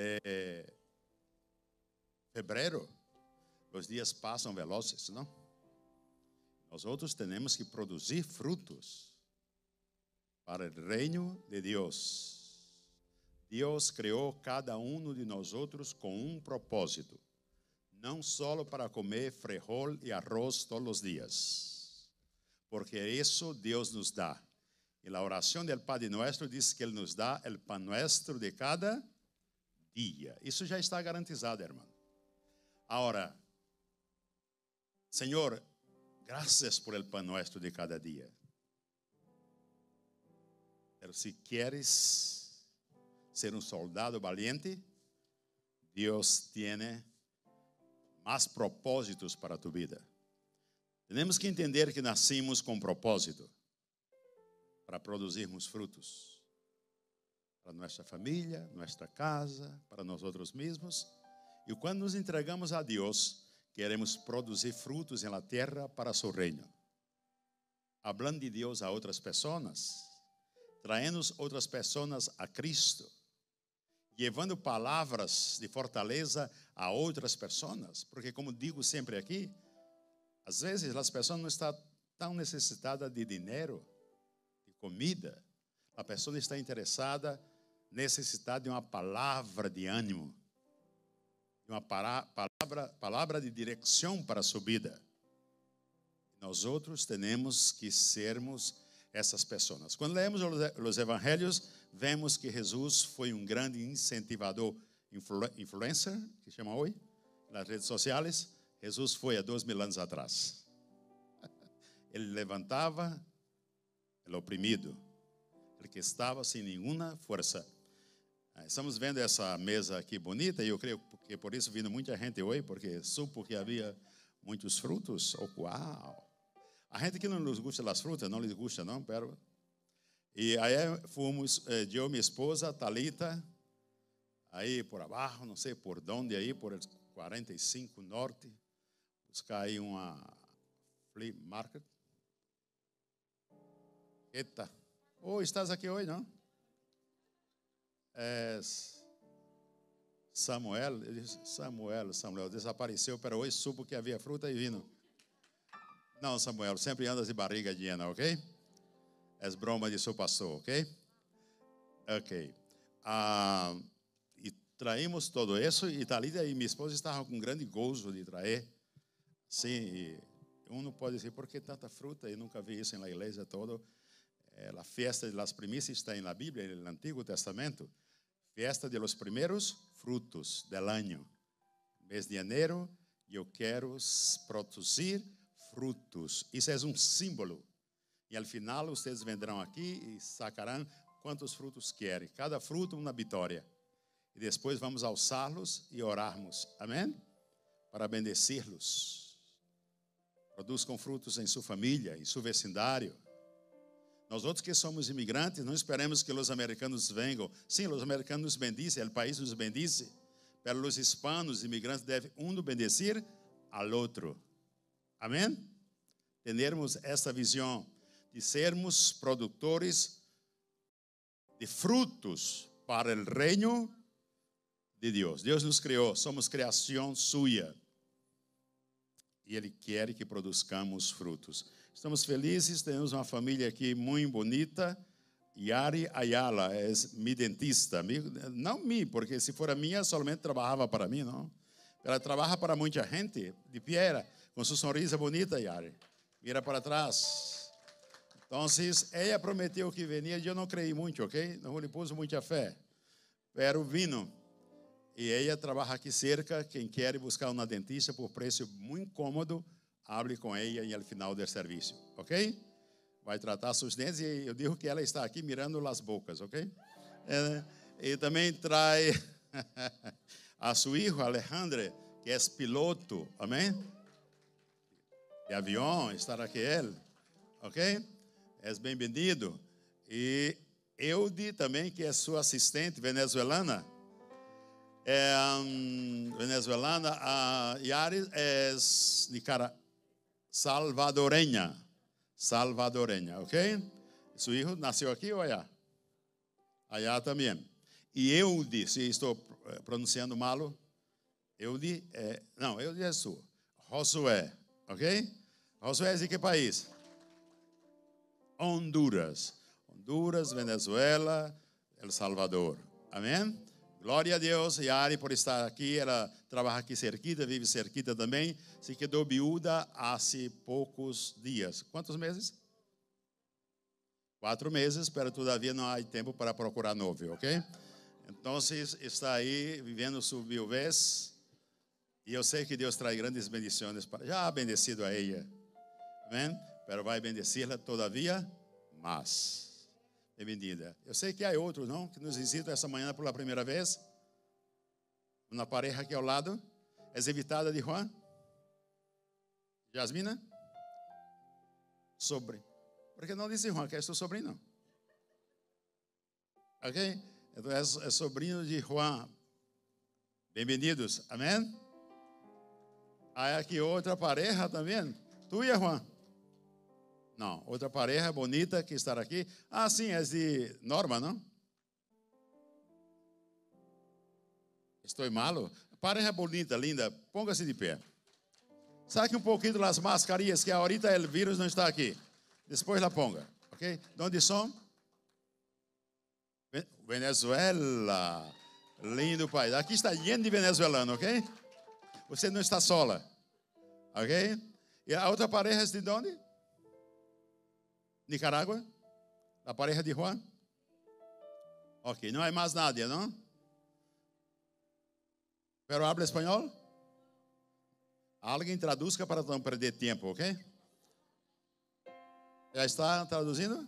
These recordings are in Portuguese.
de febrero. Os dias passam velozes, não? Nós outros temos que produzir frutos para o reino de Deus. Deus criou cada um de nós outros com um propósito, não só para comer frijol e arroz todos os dias, porque isso Deus nos dá. E a oração do Padre Nuestro diz que Ele nos dá o pão nuestro de cada dia. Isso já está garantizado, irmão. Agora, Senhor, graças por el pão nuestro de cada dia. Pero se queres ser um soldado valiente, Deus tem mais propósitos para tu vida. Temos que entender que nascimos com propósito para produzirmos frutos para nossa família, nossa casa, para nós outros mesmos. E quando nos entregamos a Deus, queremos produzir frutos na terra para seu reino. Hablando de Deus a outras pessoas, traindo outras pessoas a Cristo levando palavras de fortaleza a outras pessoas, porque como digo sempre aqui, às vezes as pessoas não estão tão necessitadas de dinheiro, de comida. A pessoa está interessada, necessitada de uma palavra de ânimo, de uma palavra, palavra de direção para a sua vida. Nós outros temos que sermos essas pessoas. Quando lemos os evangelhos, vemos que Jesus foi um grande incentivador, influ, influencer, que chama hoje, nas redes sociais. Jesus foi há dois mil anos atrás. Ele levantava o oprimido, ele que estava sem nenhuma força. Ah, estamos vendo essa mesa aqui bonita e eu creio que por isso vindo muita gente hoje, porque supo que havia muitos frutos. Oh, uau! A gente que não nos gusta das frutas, não lhes gusta, não, pero. E aí fomos, eh, eu, minha esposa, Talita, aí por abaixo, não sei por onde, aí por 45 Norte, buscar aí uma flea market. Eita. Oh, estás aqui hoje, não? É Samuel, Samuel, Samuel, desapareceu, pero hoje supo que havia fruta e vinho. Não, Samuel, sempre andas de barriga llena, ok? É broma de seu pastor, ok? Ok. Ah, e traímos todo isso, e Thalita e minha esposa estavam com grande gozo de trazer. Sim, um não pode dizer, por que tanta fruta? Eu nunca vi isso na igreja toda. É, a festa das primícias está na Bíblia, no Antigo Testamento. Festa de los frutos del año. Mês de janeiro, eu quero produzir frutos. Isso é um símbolo. E ao final, vocês vendrão aqui e sacarão quantos frutos querem. Cada fruto, uma vitória. E depois vamos alçá-los e orarmos. Amém? Para bendecir-los. Produzam frutos em sua família, em seu vecindário. Nós outros que somos imigrantes, não esperamos que os americanos venham. Sim, os americanos nos bendicem, o país nos bendice. Pero os hispanos, imigrantes, devem um bendecir ao outro. Amém? Termos essa visão de sermos produtores de frutos para o reino de Deus. Deus nos criou, somos criação sua. E Ele quer que produzcamos frutos. Estamos felizes, temos uma família aqui muito bonita. Yari Ayala é minha dentista. Não mim, porque se for a minha, somente trabalhava para mim, não. Ela trabalha para muita gente, de piedra com sua sorriso bonita, Yari. Mira para trás. Então, ela prometeu que venia, eu não creio muito, ok? Não lhe pus muita fé. Pero vino. E ela trabalha aqui cerca. Quem quer buscar uma dentista por preço muito cômodo, hable com ela e ao final do serviço, ok? Vai tratar seus dentes e eu digo que ela está aqui mirando as bocas, ok? É, e também traz a seu filho, Alejandro, que é piloto, amém? de avião, estar aqui ele, ok? És bem-vindo. E Eude também, que é sua assistente venezuelana. É, um, venezuelana, a Yaris é Nicara, salvadoreña. Salvadoreña, ok? Seu filho nasceu aqui ou allá? Allá também. E Eude, se estou eh, pronunciando malo. Eudi é, não, Eudi é sua. Josué, ok? Josué é de que país? Honduras. Honduras, Venezuela, El Salvador. Amém? Glória a Deus. Yari por estar aqui. Ela trabalha aqui cerquita, vive cerquita também. Se quedou viúva há poucos dias. Quantos meses? Quatro meses, pero todavia não há tempo para procurar novo, ok? Então, está aí vivendo sua viuvez. E eu sei que Deus traz grandes bendições para. Já ha bendecido a ela. Amém? Pero vai bendecê-la todavia mais. Bem-vinda. Eu sei que há outros, não? Que nos visitam essa manhã pela primeira vez. Uma pareja aqui ao lado. É evitada de Juan? Jasmina? Sobre. Porque não disse Juan, que é seu sobrinho. Ok? Então é, é sobrinho de Juan. Bem-vindos. Amém? Aí aqui outra pareja também. Tu e a Juan? Não, outra pareja bonita que está aqui. Ah, sim, é de Norma, não? Estou malo? Pareja bonita, linda. Ponga-se de pé. Saque um pouquinho das mascarinhas, que ahorita o vírus não está aqui. Depois la ponga, ok? De onde são? Venezuela. Lindo país. Aqui está lleno de venezuelano, ok? Você não está sola, ok? E a outra pareja é de onde? Nicarágua? A pareja de Juan? Ok, não é mais nada, não? Pero habla espanhol? Alguém traduzca para não perder tempo, ok? Já está traduzindo?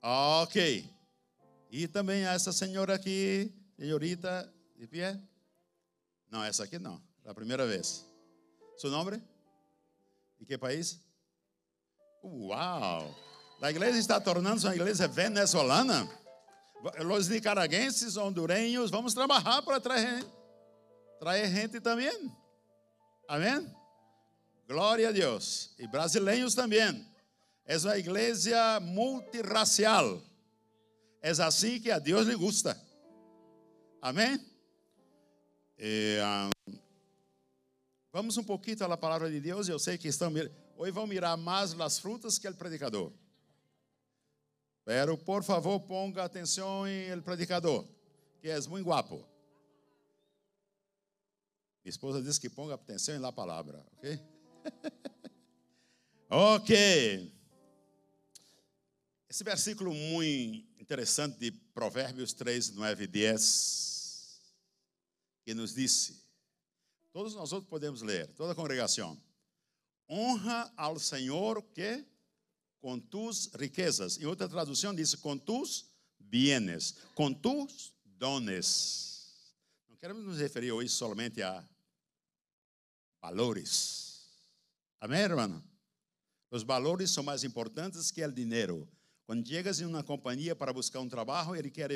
Ok. E também essa senhora aqui, senhorita, de pé? Não, essa aqui não. A primeira vez. Seu nome? De que país? Uau! A igreja está tornando-se uma igreja venezuelana. Os nicaraguenses, hondurenhos, vamos trabalhar para trazer, trazer gente também. Amém? Glória a Deus. E brasileiros também. É uma igreja multirracial. É assim que a Deus lhe gusta. Amém? E, um, vamos um pouquinho à palavra de Deus. Eu sei que estão. Hoje vão mirar mais as frutas que o predicador. Pero, por favor, ponga atenção em predicador, que é muito guapo. Minha esposa disse que ponga atenção na palavra, ok? ok. Esse versículo muito interessante de Provérbios 3, 9 e 10, que nos disse, todos nós outros podemos ler, toda a congregação, honra ao Senhor que com tus riquezas. Em outra tradução diz, com tus bienes, com tus dones. Não queremos nos referir hoje somente a valores. Amém, irmão? Os valores são mais importantes que o dinheiro. Quando chegas em uma companhia para buscar um trabalho, ele quer,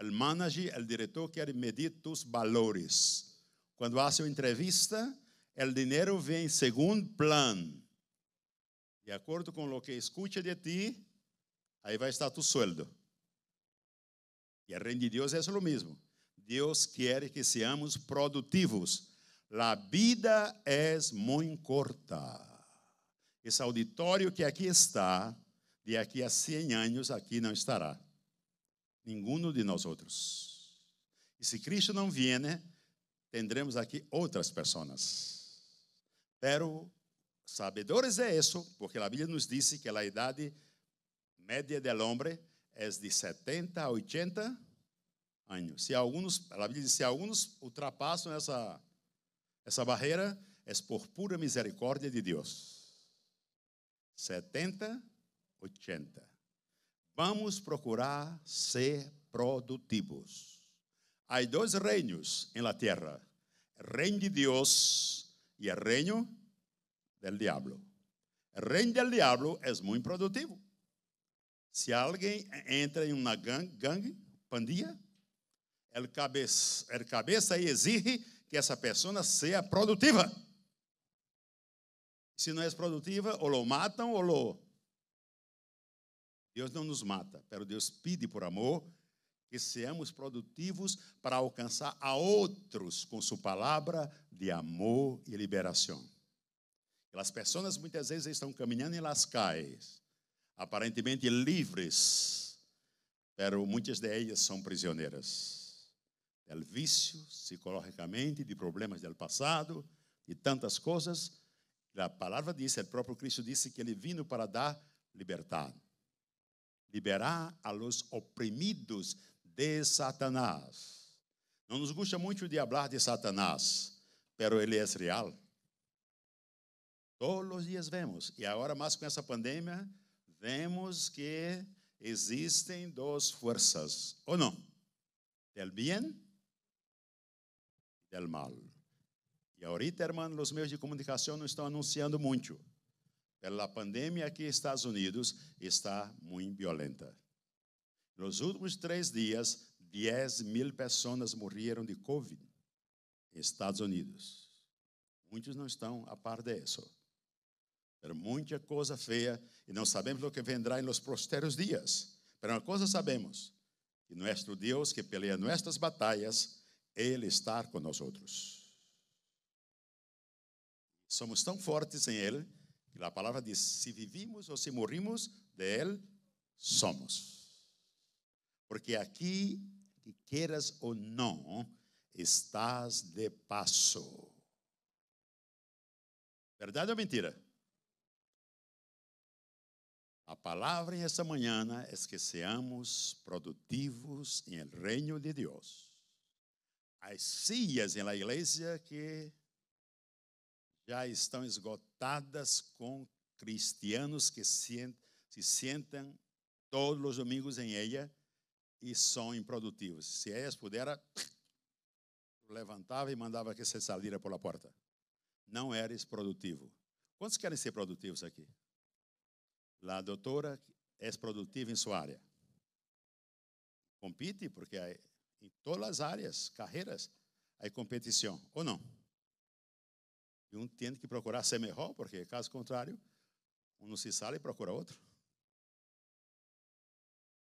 o manager, o diretor quer medir tus valores. Quando hace uma entrevista, o dinheiro vem em segundo plano. De acordo com o que escuta de ti, aí vai estar tu sueldo. E a reino de Deus é o mesmo. Deus quer que seamos produtivos. A vida é muito corta. Esse auditório que aqui está de aqui a 100 anos aqui não estará. Nenhum de nós outros. E se Cristo não vier, tendremos aqui outras pessoas. Pero sabedores é isso, porque a Bíblia nos disse que a idade média do homem é de 70 a 80 anos. Se alguns, a Bíblia diz, alguns ultrapassam essa essa barreira, é por pura misericórdia de Deus. 70 80. Vamos procurar ser produtivos. Há dois reinos em la terra: reino de Deus e o reino del diablo. O reino del diablo é muito produtivo. Se alguém entra em uma gangue, gang, pandilha, el cabeça, el cabeça exige que essa pessoa seja produtiva. Se não é produtiva, ou lo matam ou lo Deus não nos mata, pero Deus pede por amor que seamos produtivos para alcançar a outros com sua palavra de amor e liberação. As pessoas muitas vezes estão caminhando em las aparentemente livres, pero muitas delas são prisioneiras del vício, psicologicamente, de problemas do passado, de tantas coisas. A palavra diz, o próprio Cristo disse que ele vino para dar liberdade, liberar a los oprimidos de Satanás. Não nos gusta muito de falar de Satanás, pero ele é real. Todos os dias vemos, e agora mais com essa pandemia, vemos que existem duas forças, ou não? Del bem e del mal. E ahorita, irmão, os meios de comunicação não estão anunciando muito. Pela pandemia aqui nos Estados Unidos está muito violenta. Nos últimos três dias, 10 mil pessoas morreram de Covid nos Estados Unidos. Muitos não estão a par disso. Mas muita coisa feia e não sabemos o que vendrá em los próximos dias. Mas uma coisa sabemos, que nosso Deus que pelea nossas batalhas, Ele está com nós outros. Somos tão fortes em Ele, que a palavra diz, se vivimos ou se morrimos, de Ele somos. Porque aqui, que queiras ou não, estás de passo. Verdade ou mentira? A palavra em esta manhã é que seamos produtivos em el reino de Deus. As sillas em la igreja que já estão esgotadas com cristianos que se, se sentam todos os domingos em ela e são improdutivos. Se eles pudera, levantava e mandava que você saíra pela porta. Não eres produtivo. Quantos querem ser produtivos aqui? A doutora é produtiva em sua área. Compite, porque em todas as áreas, carreiras, há competição, ou não? E um tem que procurar ser melhor, porque caso contrário, um não se sale e procura outro.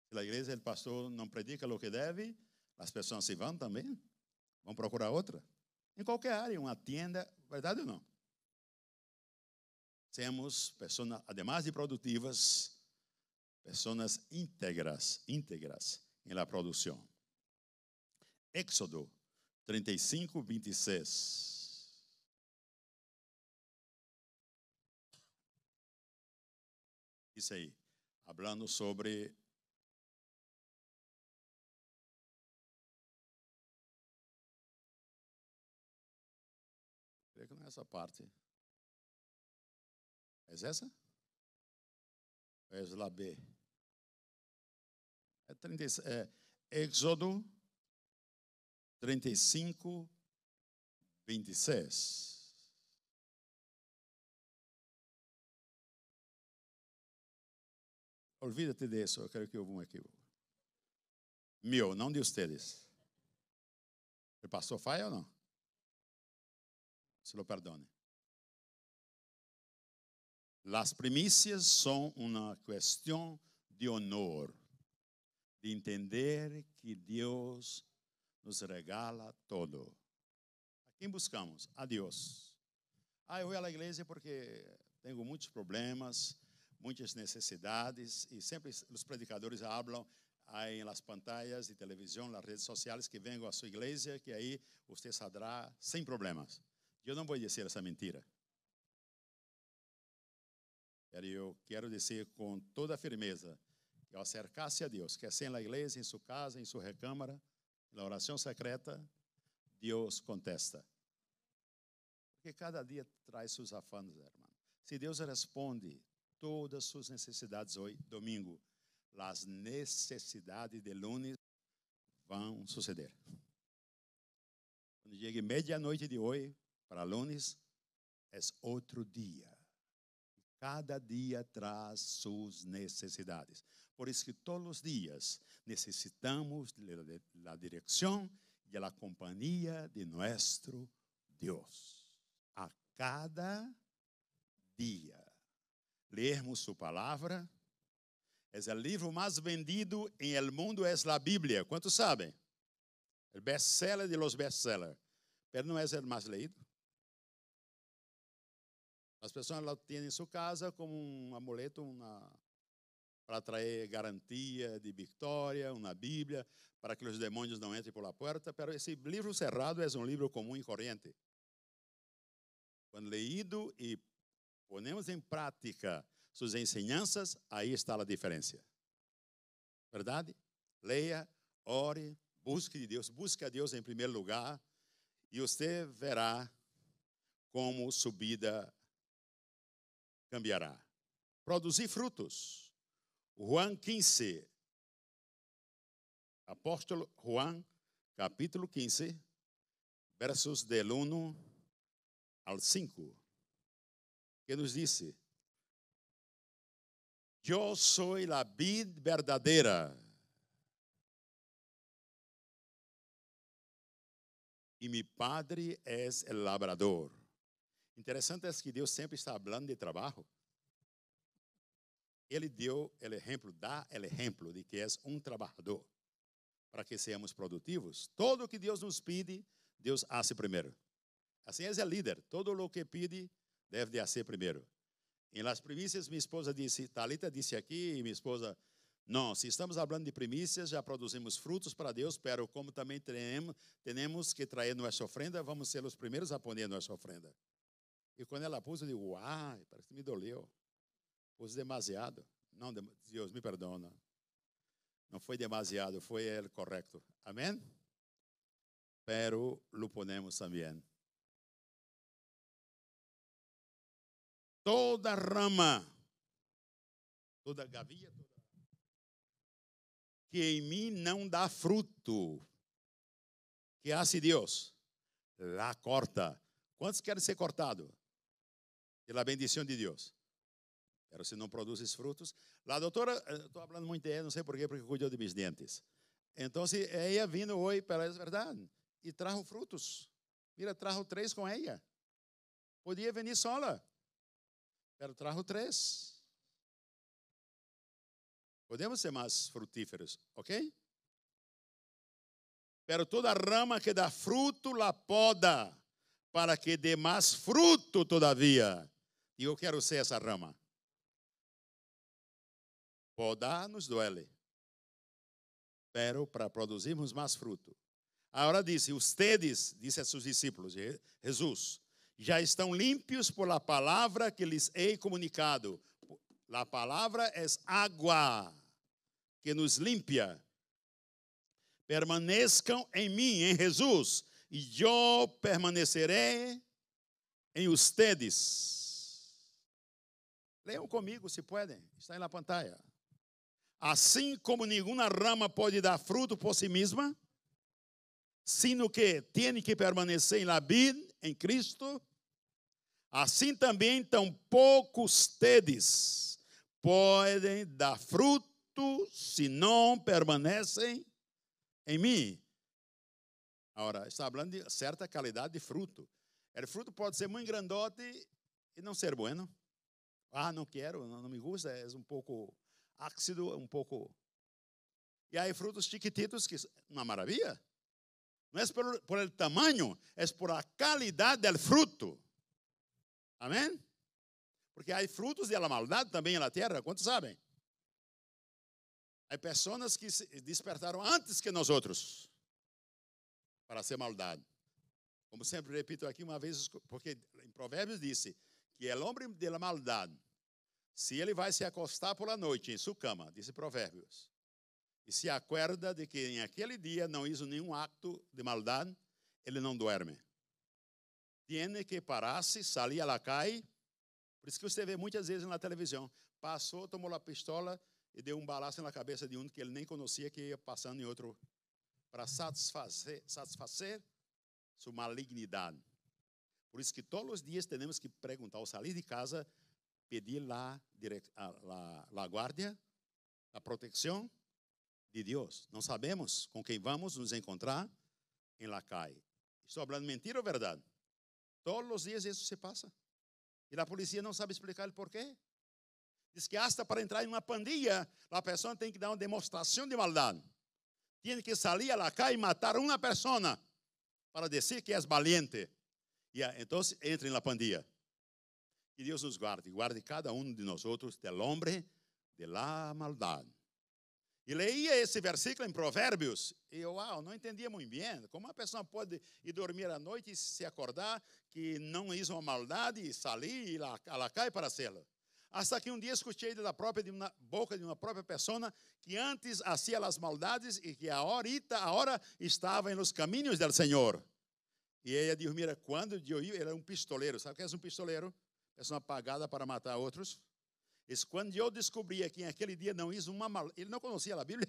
Se a igreja, o pastor não predica o que deve, as pessoas se vão também. Vão procurar outra. Em qualquer área, uma tienda, verdade ou não? Temos pessoas, ademais de produtivas, pessoas íntegras, íntegras em la produção. Éxodo 35, 26. Isso aí, falando sobre Creio que não é essa parte. É essa? É lá B. É, 30, é Êxodo 35, 26. Olvídate disso, eu quero que houve um equívoco. Meu, não de vocês. O pastor faz ou não? se lo perdone. Las primicias son una cuestión de honor, de entender que Deus nos regala todo. ¿A quem buscamos? A Deus. Ah, eu vou à igreja porque tenho muitos problemas, muitas necessidades, e sempre os predicadores falam aí nas pantallas de televisão, nas redes sociais, que vengo à sua igreja, que aí você saberá sem problemas. Eu não vou dizer essa mentira. Eu quero dizer com toda firmeza que ao acercar-se a Deus, quer seja na igreja, em sua casa, em sua recâmara, na oração secreta, Deus contesta. Porque cada dia traz seus afanos, irmão. Se Deus responde todas as suas necessidades hoje, domingo, as necessidades de lunes vão suceder. Quando chegue meia-noite de hoje, para lunes é outro dia. Cada dia traz suas necessidades. Por isso que todos os dias necessitamos da direção e da companhia de nosso Deus. A cada dia lermos sua palavra, Es el libro más vendido en el mundo es la Biblia. ¿Cuántos saben? El bestseller de los bestsellers. Pero no es el más leído. As pessoas lá têm em sua casa como um amuleto para trazer garantia de vitória, uma Bíblia, para que os demônios não entrem por la porta. Mas esse livro cerrado é um livro comum e corrente. Quando leído e ponemos em prática suas ensinanças, aí está a diferença. Verdade? Leia, ore, busque de Deus, busque a Deus em primeiro lugar, e você verá como sua vida cambiará. Produzir frutos. Juan 15. Apóstolo Juan, capítulo 15, versos del 1 al 5. Que nos disse: Eu sou a vid verdadeira. E mi padre é o labrador. Interessante é que Deus sempre está falando de trabalho. Ele deu o exemplo, dá o exemplo de que és um trabalhador para que sejamos produtivos. Todo o que Deus nos pede, Deus hace primeiro. Assim é o líder. Todo o que pede, deve de fazer primeiro. Em las primícias, minha esposa disse, Talita disse aqui, e minha esposa, não, se estamos falando de primícias, já produzimos frutos para Deus, pero como também temos, que trazer nossa ofrenda, vamos ser os primeiros a poner nossa ofrenda. E quando ela pôs, eu digo, uai, parece que me doleu. Pus demasiado. Não, Deus me perdona. Não foi demasiado, foi o correto. Amém? Pero lo ponemos também. Toda rama, toda gavia, toda... que em mim não dá fruto, que hace Deus, lá corta. Quantos querem ser cortados? Pela bendição de Deus. Pero se não produzes frutos. A doutora, estou falando muito de ela, não sei porquê, porque cuidou de meus dentes. Então, ela vindo hoje, para é verdade, e trajo frutos. Mira, trajo três com ela. Podia vir sola, mas trajo três. Podemos ser mais frutíferos, ok? Pero toda rama que dá fruto, la poda, para que dê mais fruto todavia. E eu quero ser essa rama. Podar nos duele. Pero para produzirmos mais fruto. Agora disse, ustedes, disse a seus discípulos, Jesus, já estão limpios por la palavra que lhes hei comunicado. La palavra é água que nos limpia. Permaneçam em mim, em Jesus, e eu permanecerei em ustedes. Leiam comigo, se podem. Está na pantalla. Assim como nenhuma rama pode dar fruto por si mesma, sino que tem que permanecer em la vid, em Cristo, assim também tampouco ustedes podem dar fruto se não permanecem em mim. Agora, está falando de certa qualidade de fruto. O fruto pode ser muito grandote e não ser bueno. Ah, não quero, não me gusta, é um pouco ácido, um pouco. E aí frutos chiquititos que uma maravilha. Não é por, por el tamanho, é por a qualidade del fruto. Amém? Porque há frutos de la maldade também na terra, quantos sabem? Há pessoas que se despertaram antes que nós outros para ser maldade. Como sempre repito aqui uma vez, porque em Provérbios disse: que é o homem de la maldade, se ele vai se acostar por la noite em sua cama, disse Provérbios, e se acorda de que em aquele dia não hizo nenhum acto de maldade, ele não dorme. Tiene que parar-se, sair a la calle. Por isso que você vê muitas vezes na televisão. Passou, tomou a pistola e deu um balaço na cabeça de um que ele nem conhecia, que ia passando em outro, para satisfazer, satisfazer sua malignidade. Por isso que todos os dias temos que perguntar ao sair de casa, pedir lá a, a, guarda, a proteção de Deus. Não sabemos com quem vamos nos encontrar em la calle. Estou falando mentira ou verdade? Todos os dias isso se passa. E a polícia não sabe explicar o porquê. Diz que hasta para entrar em uma pandilha, a pessoa tem que dar uma demonstração de maldade. Tem que sair a la calle e matar uma pessoa para dizer que é valiente. E então entre na pandilha. Que Deus nos guarde, guarde cada um de nós outros del hombre de la maldade. E leia esse versículo em Provérbios, e eu, uau, não entendia muito bem. Como uma pessoa pode ir dormir à noite e se acordar que não hizo uma maldade e sair e lá, ela cai para hacerlo? Hasta que um dia escutei da própria de uma boca de uma própria pessoa que antes hacía as maldades e que ahorita, agora estava nos caminhos do Senhor. E ela disse: Mira, quando eu ia, era um pistoleiro. Sabe o que é um pistoleiro? Pessoa pagada para matar outros. Diz, quando eu descobria que aquele dia não hizo uma mal, ele não conhecia a Bíblia.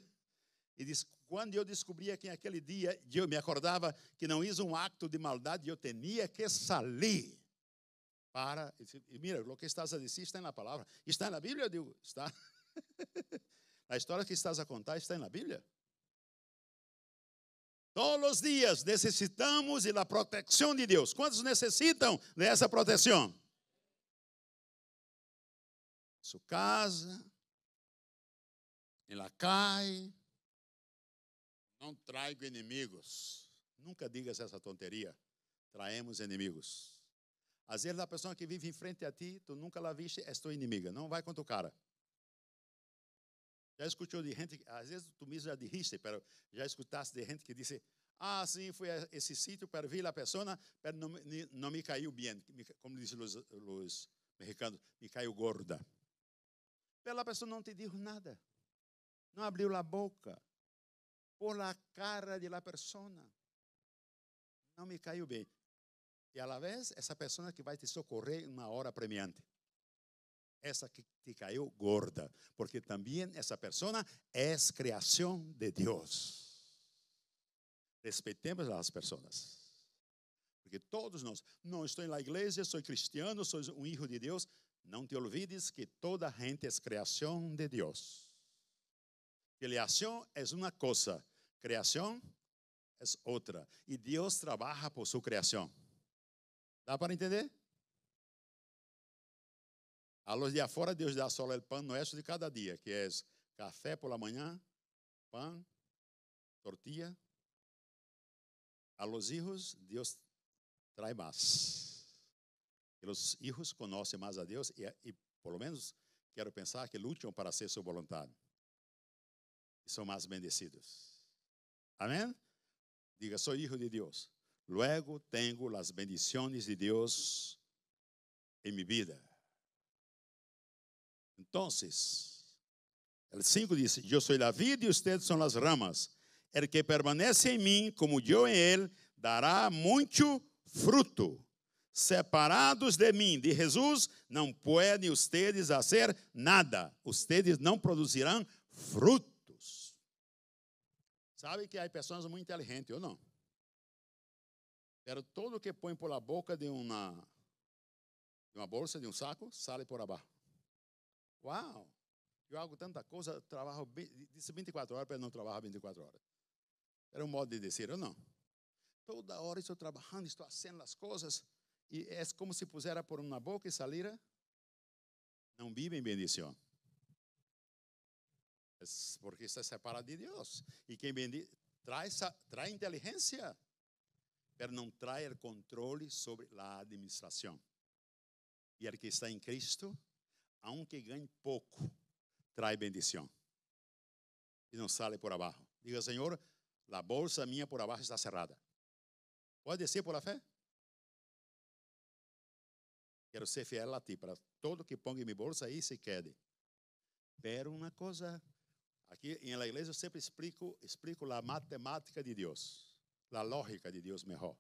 E diz, quando eu descobria que aquele dia eu me acordava que não hizo um acto de maldade, eu tinha que sair para. E mira, o que estás a dizer está na palavra. Está na Bíblia? Eu digo, está. a história que estás a contar está na Bíblia. Todos os dias necessitamos da proteção de Deus. Quantos necessitam dessa proteção? sua casa, em la. Não trago inimigos. Nunca digas essa tonteria. Traemos inimigos. Às vezes a pessoa que vive em frente a ti, tu nunca la viste, é tua inimiga. Não vai com tu cara. Já escutou de gente, às vezes tu mesmo já diriste, mas já escutaste de gente que disse, ah, sim, fui a esse sítio para ver a pessoa, mas não, não me caiu bem. Como dizem os, os mexicanos, me caiu gorda. Pela pessoa não te disse nada. Não abriu a boca. Por la cara de la persona. Não me caiu bem. E a la vez, essa pessoa que vai te socorrer em uma hora premiante. Essa que te caiu gorda. Porque também essa pessoa é criação de Deus. Respeitemos as pessoas. Porque todos nós, não estou na igreja, sou cristiano, sou um filho de Deus. Não te olvides que toda gente é criação de Deus. Criação é uma coisa, criação é outra. E Deus trabalha por sua criação. Dá para entender? A los de afuera, Deus dá só o pão nuestro de cada dia, que é café por la manhã, pão, tortilla. A los hijos, Deus traz mais os filhos conhecem mais a Deus e, e, por lo menos, quero pensar que lutam para ser sua vontade. E são mais bendecidos. Amém? Diga, sou filho de Deus. Luego tenho as bendições de Deus em minha vida. Então, o 5 diz: Eu sou a vida e ustedes são as ramas. El que permanece em mim, como eu em ele, dará muito fruto separados de mim, de Jesus, não podem ustedes fazer nada. Ustedes não produzirão frutos. Sabe que há pessoas muito inteligentes, ou não? Pero todo que põe por la boca de uma, de uma bolsa, de um saco, sai por abaixo. Uau! Eu hago tanta coisa, trabalho, disse 24 horas, para não trabalhar 24 horas. Era um modo de dizer, ou não? Toda hora estou trabalhando, estou fazendo as coisas, e é como se pusera por uma boca e salira, não vive em bendição. É porque está separado de Deus. E quem bendiz, traz, traz inteligência, mas não traz controle sobre a administração. E o que está em Cristo, aunque ganhe pouco, traz bendição. E não sale por abaixo. Diga, Senhor, a bolsa minha por abaixo está cerrada. Pode ser por a fé? Quero ser fiel a ti para todo que ponga em minha bolsa aí se quede. Pero uma coisa, aqui em la igreja eu sempre explico, explico a matemática de Deus, a lógica de Deus melhor.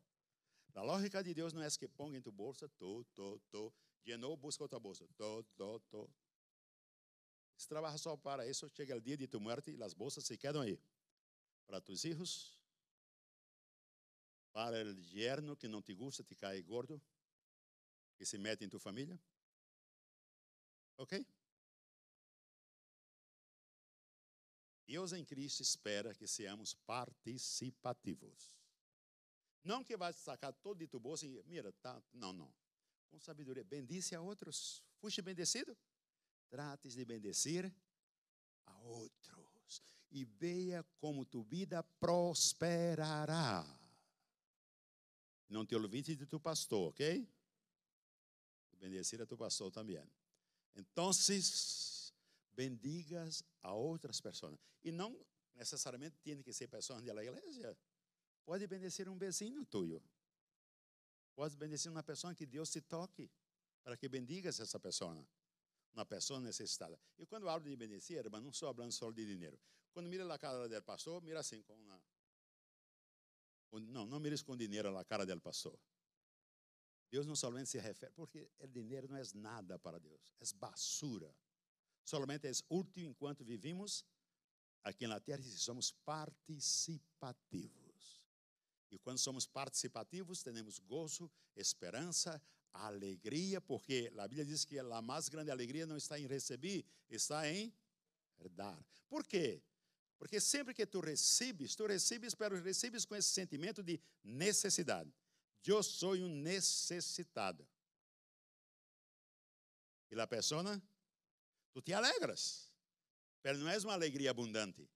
A lógica de Deus não é que ponga em tu bolsa, to, to, to, llenou, busca outra bolsa, to, to, to. Se trabalha só para isso, chega o dia de tu morte e as bolsas se quedam aí. Para tus filhos, para o yerno que não te gusta, te cai gordo, que se mete em tua família? Ok? Deus em Cristo espera que seamos participativos. Não que vai sacar todo de tu bolso e, mira, tá, não, não. Com sabedoria, bendice a outros. Fuiste bendecido? trates de bendecir a outros e veja como tu vida prosperará. Não te olvides de tu pastor, ok? Bendecir a tu pastor também. Então, bendigas a outras pessoas. E não necessariamente tem que ser pessoas da igreja. Pode bendecer um vizinho tuyo. Pode bendecer uma pessoa que Deus te toque para que bendigas essa pessoa. Uma pessoa necessitada. E quando eu hablo de bendecer, irmão, não estou falando só de dinheiro. Quando mira na cara do pastor, mira assim com uma. Não, não mires com dinheiro na cara do pastor. Deus não somente se refere, porque o dinheiro não é nada para Deus, é basura. Solamente é útil enquanto vivimos aqui na terra e somos participativos. E quando somos participativos, temos gozo, esperança, alegria, porque a Bíblia diz que a mais grande alegria não está em receber, está em dar. Por quê? Porque sempre que tu recebes, tu recebes, pero recebes com esse sentimento de necessidade. Eu sou um necessitado. E a pessoa, tu te alegras. Pero não é uma alegria abundante.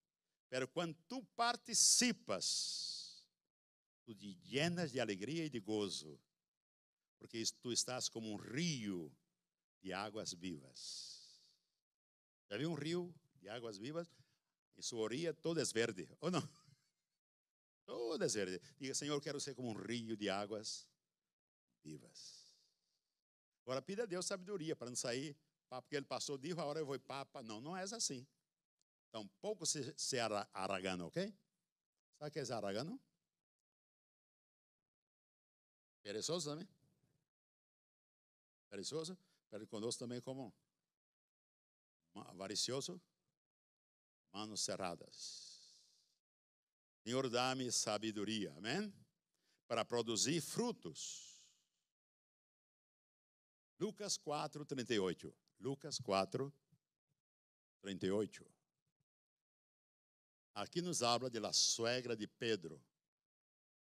Pero quando tu participas, tu te llenas de alegria e de gozo. Porque tu estás como um rio de águas vivas. Já viu um rio de águas vivas? E sua orilla toda é verde, ou não? Toda é verde. Diga, Senhor, quero ser como um rio de águas vivas. Agora, pida a Deus sabedoria para não sair, porque ele passou, dijo, agora eu vou papa. Não, não é assim. Tampouco se, se aragano, ok? Sabe o que é aragano? Perezoso também. Perezoso, conosco também como avaricioso manos cerradas. Senhor, dá-me sabedoria, amém? Para produzir frutos. Lucas 4, 38. Lucas 4, 38. Aqui nos habla de la suegra de Pedro.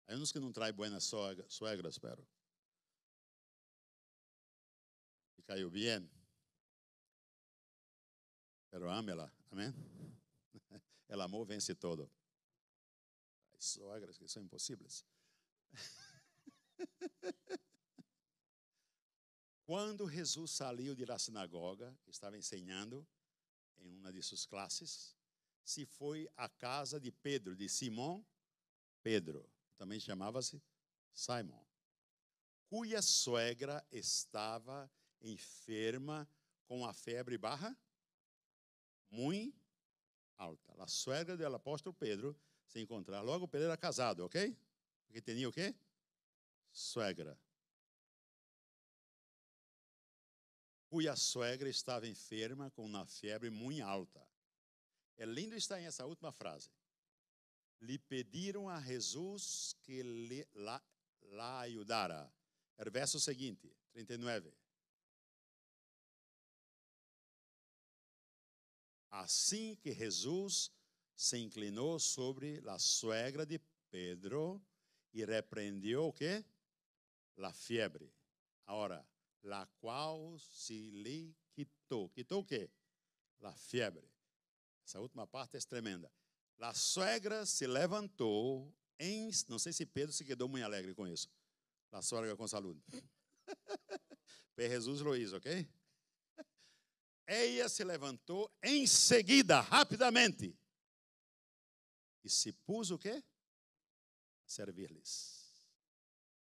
Hay uns que não traz buenas suegras, pero. E caiu bem. Pero ámela, amém? El amor vence todo. As sogras que são impossíveis. Quando Jesus saiu de la sinagoga, estava ensinando em uma de suas classes, se foi à casa de Pedro, de Simão Pedro, também chamava-se Simon, cuja sogra estava enferma com a febre barra muito alta. A suegra do apóstolo Pedro se encontrar. Logo, Pedro era casado, ok? Porque tinha o quê? Suegra. Cuja suegra estava enferma com uma febre muito alta. É lindo estar em essa última frase. Lhe pediram a Jesus que lhe, la, la ajudara. É o verso seguinte, 39. Assim que Jesus se inclinou sobre a suegra de Pedro e repreendeu o quê? La fiebre. Agora, la qual se lhe quitou. Quitou o quê? La fiebre. Essa última parte é tremenda. La suegra se levantou em. Não sei se Pedro se quedou muito alegre com isso. La suegra com saúde. P. Jesus Luiz, ok? Ela se levantou em seguida, rapidamente, e se pôs o quê? Servir-lhes.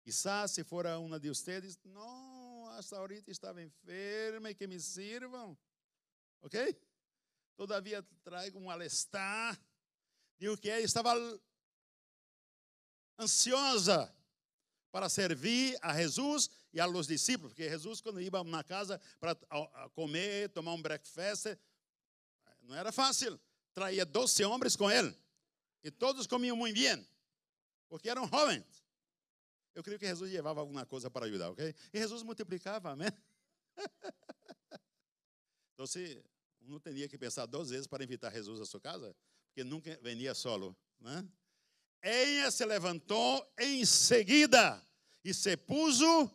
Quizás se fora uma de vocês, não, hasta ahorita estava enferma e que me sirvam. Ok? Todavia trago um malestar. Digo que ela estava ansiosa para servir a Jesus e a los discípulos, porque Jesus, quando ia na casa para comer, tomar um breakfast, não era fácil. Traía 12 homens com ele. E todos comiam muito bem, porque eram jovens. Eu creio que Jesus levava alguma coisa para ajudar, ok? E Jesus multiplicava, amém? Então, se não teria que pensar duas vezes para invitar Jesus à sua casa, porque nunca venia solo, né? Ella se levantou em seguida e se puso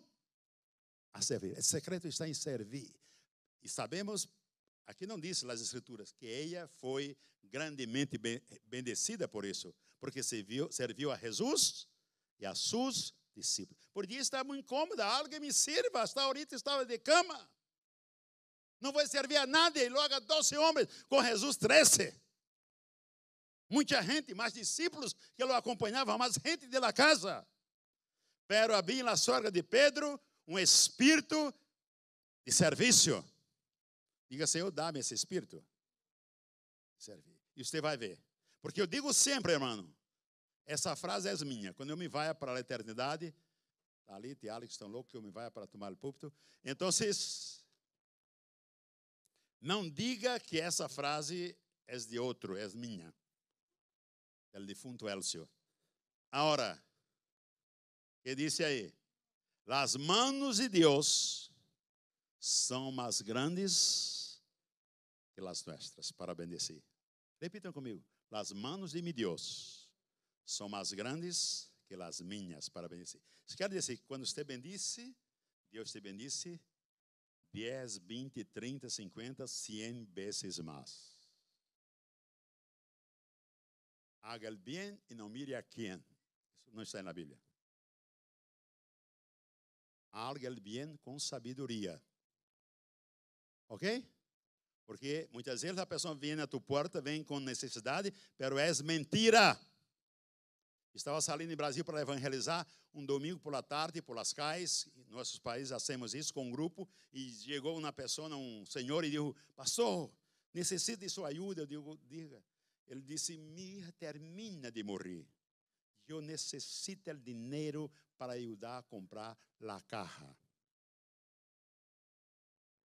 a servir. O secreto está em servir. E sabemos, Aqui não diz nas escrituras que ela foi grandemente bendecida por isso, porque serviu, serviu a Jesus e a seus discípulos. Por isso está muito incômoda, alguém me sirva, hasta ahorita estava de cama. Não vai servir a nada, e logo 12 homens, com Jesus 13. Muita gente, mais discípulos que o acompanhavam, mais gente de la casa. Pero havia na sogra de Pedro um espírito de serviço. Diga, Senhor, dá-me esse espírito. Servir. E você vai ver. Porque eu digo sempre, irmão, essa frase é minha. Quando eu me vá para a eternidade, tá ali, tem Alex estão louco que eu me vá para tomar o púlpito. Então, não diga que essa frase é de outro, é minha. É o defunto Elcio. Agora, que disse aí? Las manos de Deus são mais grandes que as nossas para bendecir. Repitam comigo. Las manos de mi Deus são mais grandes que as minhas para bendecir. Isso quer dizer que quando você bendice, Deus te bendice 10, 20, 30, 50, 100 vezes mais. Haga o bem e não mire a quem. Isso não está na Bíblia. Haga o bem com sabedoria. Ok? Porque muitas vezes a pessoa vem a tua porta, vem com necessidade, pero é mentira. Estava saindo em Brasil para evangelizar um domingo por la tarde, por las calles. Nossos países hacemos isso com um grupo. E chegou uma pessoa, um senhor, e disse: Pastor, necessito de sua ajuda. Eu digo: Diga. Ele disse: Minha termina de morrer. Eu necessito de dinheiro para ajudar a comprar a caja.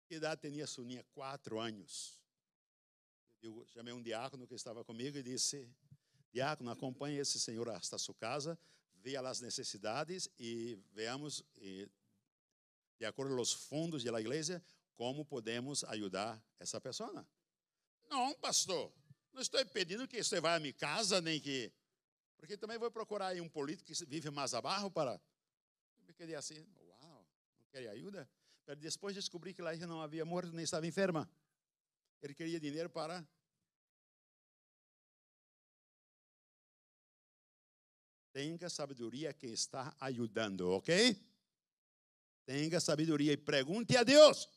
Que idade tinha Soninha? Quatro anos. Eu chamei um diácono que estava comigo e disse: Diácono, acompanhe esse senhor hasta sua casa, veja as necessidades e veamos, de acordo com os fundos da igreja, como podemos ajudar essa pessoa. Não, pastor, não estou pedindo que você vá à minha casa, nem que. Porque também vou procurar aí um político que vive mais abaixo para. Eu queria assim, uau, não queria ajuda? Mas depois descobri que lá não havia morto nem estava enferma. Ele queria dinheiro para. Tenha sabedoria que está ajudando, ok? Tenha sabedoria e pergunte a Deus.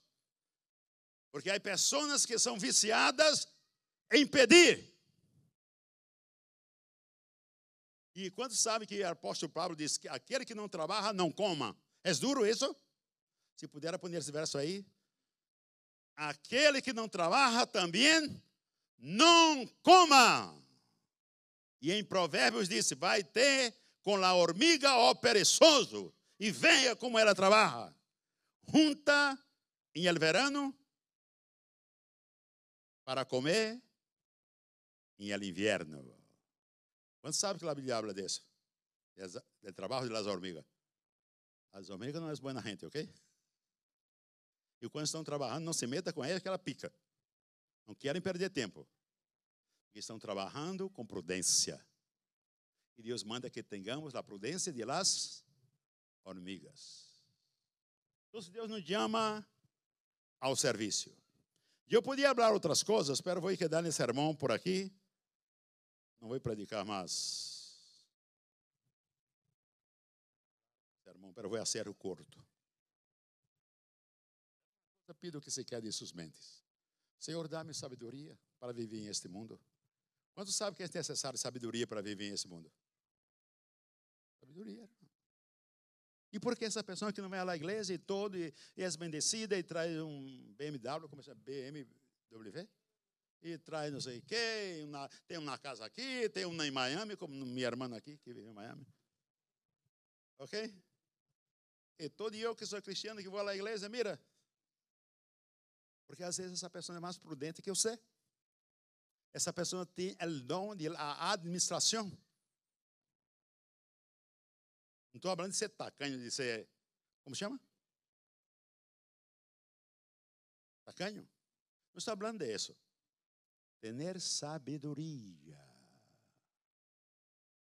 Porque há pessoas que são viciadas em pedir. E quando sabe que o apóstolo Paulo diz que aquele que não trabalha não coma. É duro isso? Se puder pôr esse verso aí. Aquele que não trabalha também não coma. E em Provérbios disse: vai ter com a hormiga ó perezoso, e venha como ela trabalha. Junta em el verano para comer em el invierno. Quantos sabe que a Bíblia habla disso? Do trabalho das hormigas. As hormigas não é boa gente, ok? E quando estão trabalhando, não se meta com elas que ela pica. Não querem perder tempo. Estão trabalhando com prudência. E Deus manda que tenhamos a prudência de las hormigas. Então, Deus nos chama ao serviço. Eu podia falar outras coisas, mas vou quedar nesse sermão por aqui. Não vou predicar mais sermão, mas vou ser o curto. Eu pido que se quer de suas mentes. Senhor, dá-me sabedoria para viver este mundo. Quanto sabe que é necessário sabedoria para viver nesse mundo? Sabedoria. E por que essa pessoa que não vai à igreja e todo, e, é bendecida, e traz um BMW, como é BMW? E traz não sei quê, uma, tem uma casa aqui, tem uma em Miami, como minha irmã aqui, que vive em Miami. Ok? E todo eu que sou cristiano, que vou à igreja, mira, porque às vezes essa pessoa é mais prudente que você. Essa pessoa tem o dom de a administração. Não estou falando de ser tacanho, de ser. Como chama? Tacanho? Não estou falando disso. Tener sabedoria.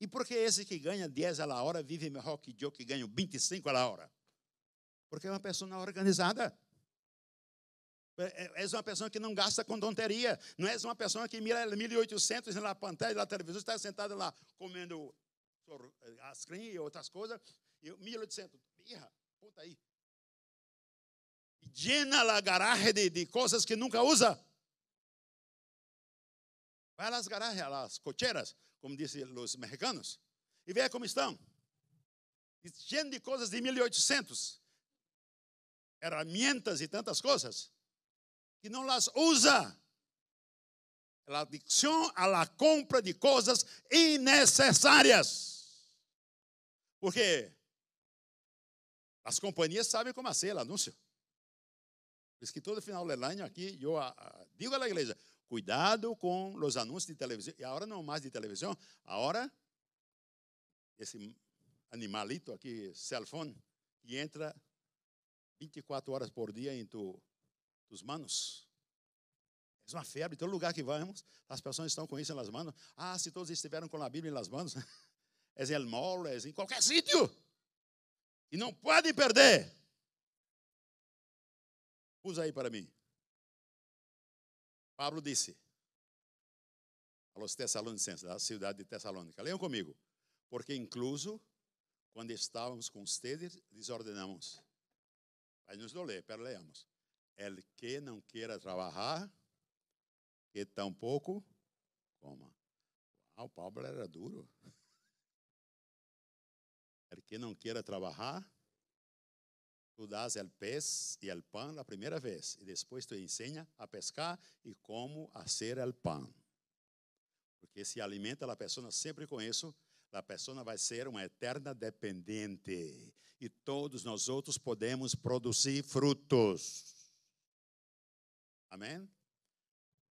E por que esse que ganha 10 a hora vive melhor que eu que ganho 25 a hora? Porque é uma pessoa organizada. É, és uma pessoa que não gasta com tonteria. Não és uma pessoa que mira 1800 na pantalla da televisão, está sentada lá comendo ascrim e outras coisas. E 1800, birra, puta aí. Llena a garagem de, de coisas que nunca usa. Vai às garagens, às cocheiras, como dizem os mexicanos, e veja como estão. Cheio de coisas de 1800. Herramientas e tantas coisas que não las usa. La adicção a la compra de coisas innecessárias. Porque as companhias sabem como fazer o anúncio. Por isso que todo final do ano aqui eu digo à igreja, cuidado com os anúncios de televisão. E agora não mais de televisão, agora esse animalito aqui, cell phone, que entra 24 horas por dia em tu dos manos. É uma febre, todo lugar que vamos, as pessoas estão com isso nas manos. Ah, se todos estiveram com a Bíblia nas manos, é em mall, é em qualquer sítio. E não pode perder. Usa aí para mim. Pablo disse aos Tessalonicenses, da cidade de Tessalônica, leiam comigo. Porque incluso quando estávamos com vocês, lhes ordenamos. Vai nos ler, pero leamos. El que não queira trabalhar, que tampouco coma. Ah, o Pablo era duro. El que não queira trabalhar, tu das el pez e el pan a primeira vez, e depois tu ensina a pescar e como fazer el pan. Porque se alimenta a pessoa sempre com isso, a pessoa vai ser uma eterna dependente. E todos nós outros podemos produzir frutos. Amém?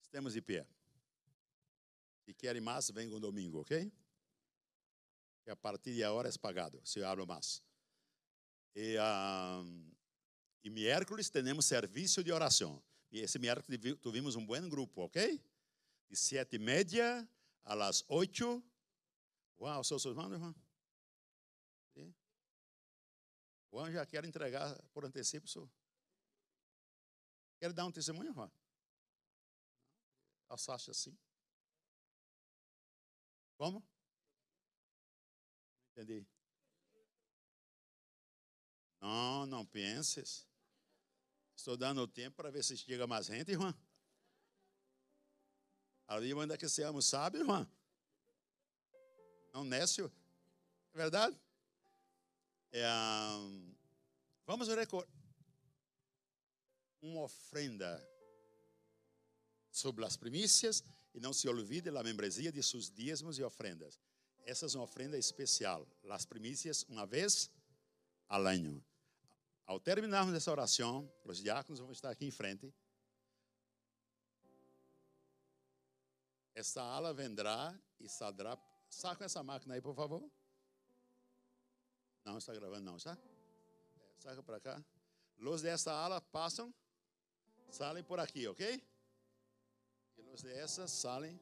Estamos de pé. Se querem mais, venham domingo, ok? Que a partir de agora é pagado, se eu hablo mais. E, um, e miércoles temos serviço de oração. E esse miércoles tivemos um bom grupo, ok? De sete e meia às oito. Uau, são seus irmãos, irmão? Juan já quer entregar por antecipo. Senhor. Quer dar um testemunho, irmão? Passaste assim? Como? Entendi. Não, não penses. Estou dando tempo para ver se chega mais gente, irmã. Ali manda que seamos sábios, irmã. Não nécio. É verdade? É, um, vamos recordar uma ofrenda sobre as primícias e não se olvide da membresia de seus dízimos e ofrendas. Essa é uma ofrenda especial. As primícias, uma vez ao ano. Ao terminarmos essa oração, os diáconos vão estar aqui em frente. Essa ala vendrá e sadrá. Saca essa máquina aí, por favor. Não está gravando, não, está? É, saca para cá. Luz dessa ala passam Salem por aqui, ok? E los de essas salem.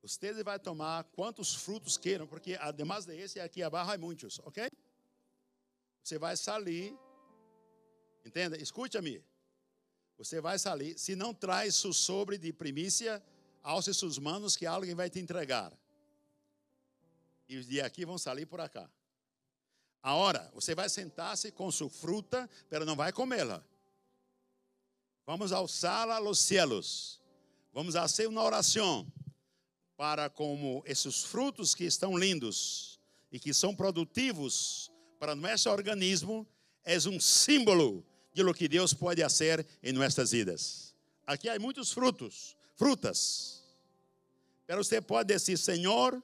Vocês vai tomar quantos frutos queiram, porque además de esse aqui abaixo há muitos, ok? Você vai sair, entenda? Escute-me. Você vai sair, se não traz o sobre de primícia aos seus manos que alguém vai te entregar. E os de aqui vão sair por acá. Agora, você vai sentar-se com sua fruta, mas não vai comê-la. Vamos alçá-la aos céus. Vamos fazer uma oração para como esses frutos que estão lindos e que são produtivos para nosso organismo é um símbolo de lo que Deus pode fazer em nossas vidas. Aqui há muitos frutos, frutas. Mas você pode dizer, Senhor,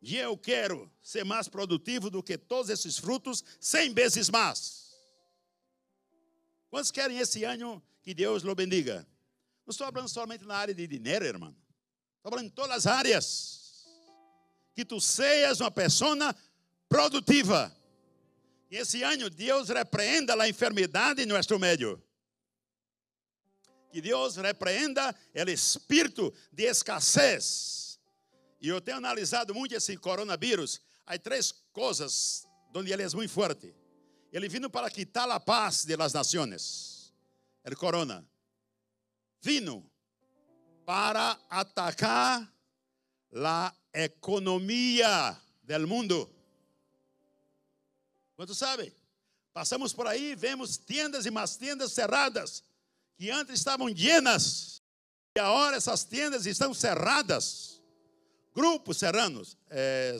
eu quero ser mais produtivo do que todos esses frutos, cem vezes mais. Quantos querem esse ano que Deus lo bendiga? Não estou falando somente na área de dinheiro, irmão. Estou falando em todas as áreas. Que tu sejas uma pessoa produtiva. E esse ano Deus repreenda a enfermidade em nosso meio. Que Deus repreenda o espírito de escassez. E eu tenho analisado muito esse coronavírus. Há três coisas onde ele é muito forte. Ele vino para quitar a paz de las naciones. El corona. Vino para atacar a economia del mundo. Quanto sabe? Passamos por aí, vemos tendas e mais tendas cerradas, que antes estavam llenas, e agora essas tendas estão cerradas. Grupos serranos. É,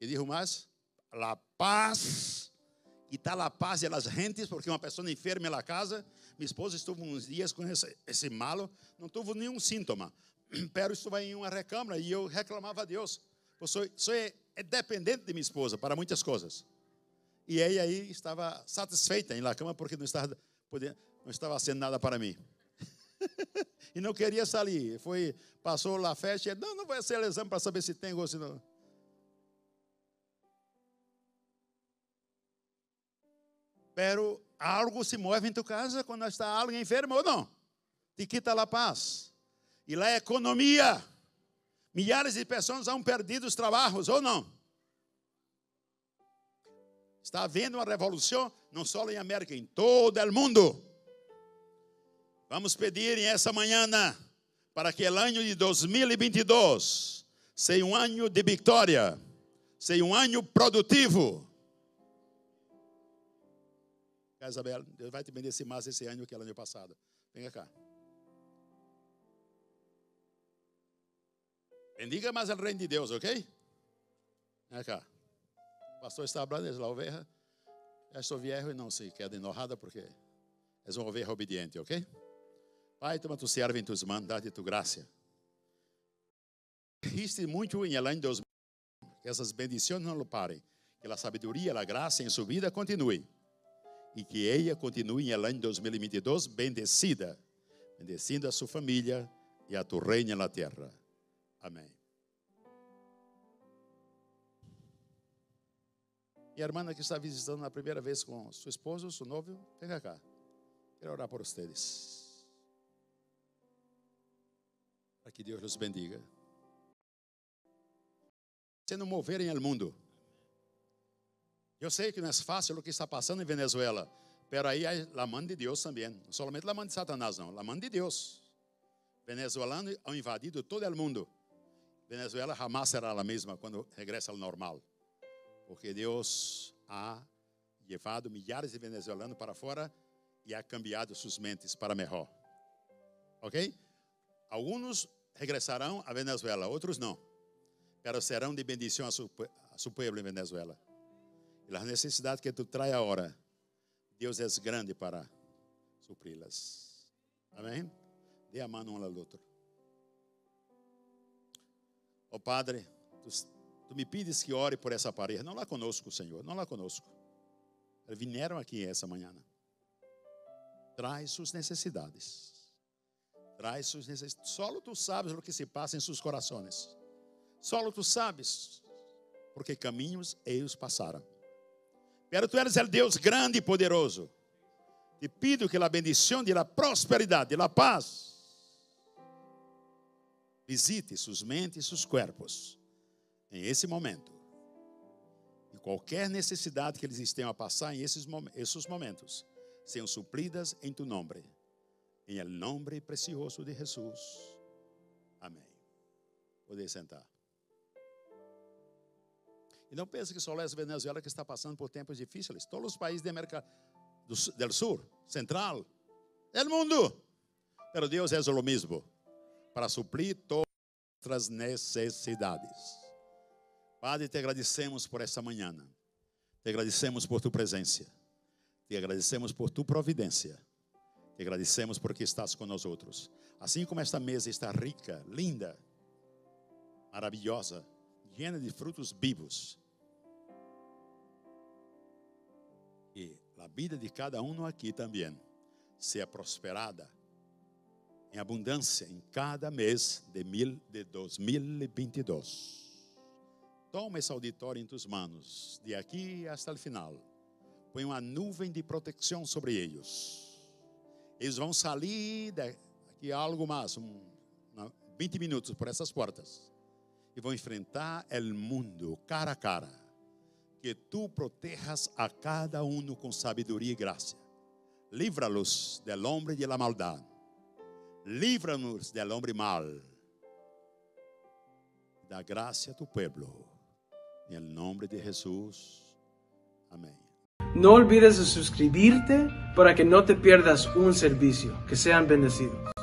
e dijo mais? La paz. E está a paz de las gentes, porque uma pessoa enferma na casa. Minha esposa esteve uns dias com esse, esse malo, não teve nenhum síntoma. Pero estava em uma recâmara e eu reclamava a Deus. Eu sou, sou é, é dependente de minha esposa para muitas coisas. E ela aí estava satisfeita em la cama porque não estava, podendo, não estava fazendo nada para mim. e não queria sair. Foi, passou lá a festa e não, não vai ser exame para saber se tem ou se não. Pero algo se move em tua casa quando está alguém enfermo ou não? Te quita a paz. E lá é economia. Milhares de pessoas han perdido os trabalhos ou não? Está havendo uma revolução, não só em América, em todo o mundo. Vamos pedir essa manhã para que o ano de 2022 seja um ano de vitória, seja um ano produtivo, Isabel, Deus vai te bendecer mais esse ano que o ano passado. Venha cá. Bendiga mais o reino de Deus, ok? Venha cá. O pastor está falando de la oveja. Eu sou viejo e não se queda enojada porque é uma oveja obediente, ok? Pai, toma tu servo em tus mãos, dá-te tu graça. Riste muito em el ano 2000. Que essas bendições não parem. Que a sabedoria, a graça em sua vida continue e que ela continue no ano 2022 bendecida, bendecindo a sua família e a tu reino na terra. Amém. E a irmã que está visitando a primeira vez com seu esposo, seu noivo, venha cá. Quero orar por vocês. Para que Deus os bendiga. Se não moverem o mundo eu sei que não é fácil o que está passando em Venezuela, pero aí é a mão de Deus também. Não somente a mão de Satanás, não, a mão de Deus. Venezuelanos han invadido todo o mundo. Venezuela jamais será a mesma quando regressa ao normal, porque Deus ha levado milhares de venezuelanos para fora e ha cambiado suas mentes para melhor. Ok? Alguns regressarão a Venezuela, outros não. Pero serão de bendição a seu, a em Venezuela. E as necessidades que tu traz agora, Deus é grande para supri-las. Amém? Dê a mão um ao outro. Ó oh, Padre, tu, tu, me pides que ore por essa pareja. Não lá conosco, Senhor, não lá conosco. Eles vieram aqui essa manhã. Traz suas necessidades. Traz suas necessidades. Só tu sabes o que se passa em seus corações. Só tu sabes, porque caminhos eles passaram. Pero tu eres el Deus grande e poderoso. Te pido que a bendição de la prosperidade, de la paz, visite suas mentes e seus corpos em esse momento. E qualquer necessidade que eles estejam a passar em esses, esses momentos, sejam supridas em tu nome. Em el nome precioso de Jesus. Amém. Poder sentar. E não pense que só é a Venezuela que está passando por tempos difíceis. Todos os países da América do, do Sul, Central, do mundo. Mas Deus é o mesmo para suprir todas as necessidades. Padre, te agradecemos por esta manhã. Te agradecemos por tu presença. Te agradecemos por tu providência. Te agradecemos porque estás outros. Assim como esta mesa está rica, linda, maravilhosa llena de frutos vivos. E a vida de cada um aqui também seja prosperada em abundância em cada mês de, mil, de 2022. Toma esse auditório em tuas mãos, de aqui até o final. Põe uma nuvem de proteção sobre eles. Eles vão sair daqui a algo mais, um, 20 minutos por essas portas y vão enfrentar el mundo cara a cara. Que tú protejas a cada uno con sabiduría y gracia. Líbralos del hombre y de la maldad. Líbranos del hombre mal. Da gracia a tu pueblo. En el nombre de Jesús. Amén. No olvides de suscribirte para que no te pierdas un servicio. Que sean bendecidos.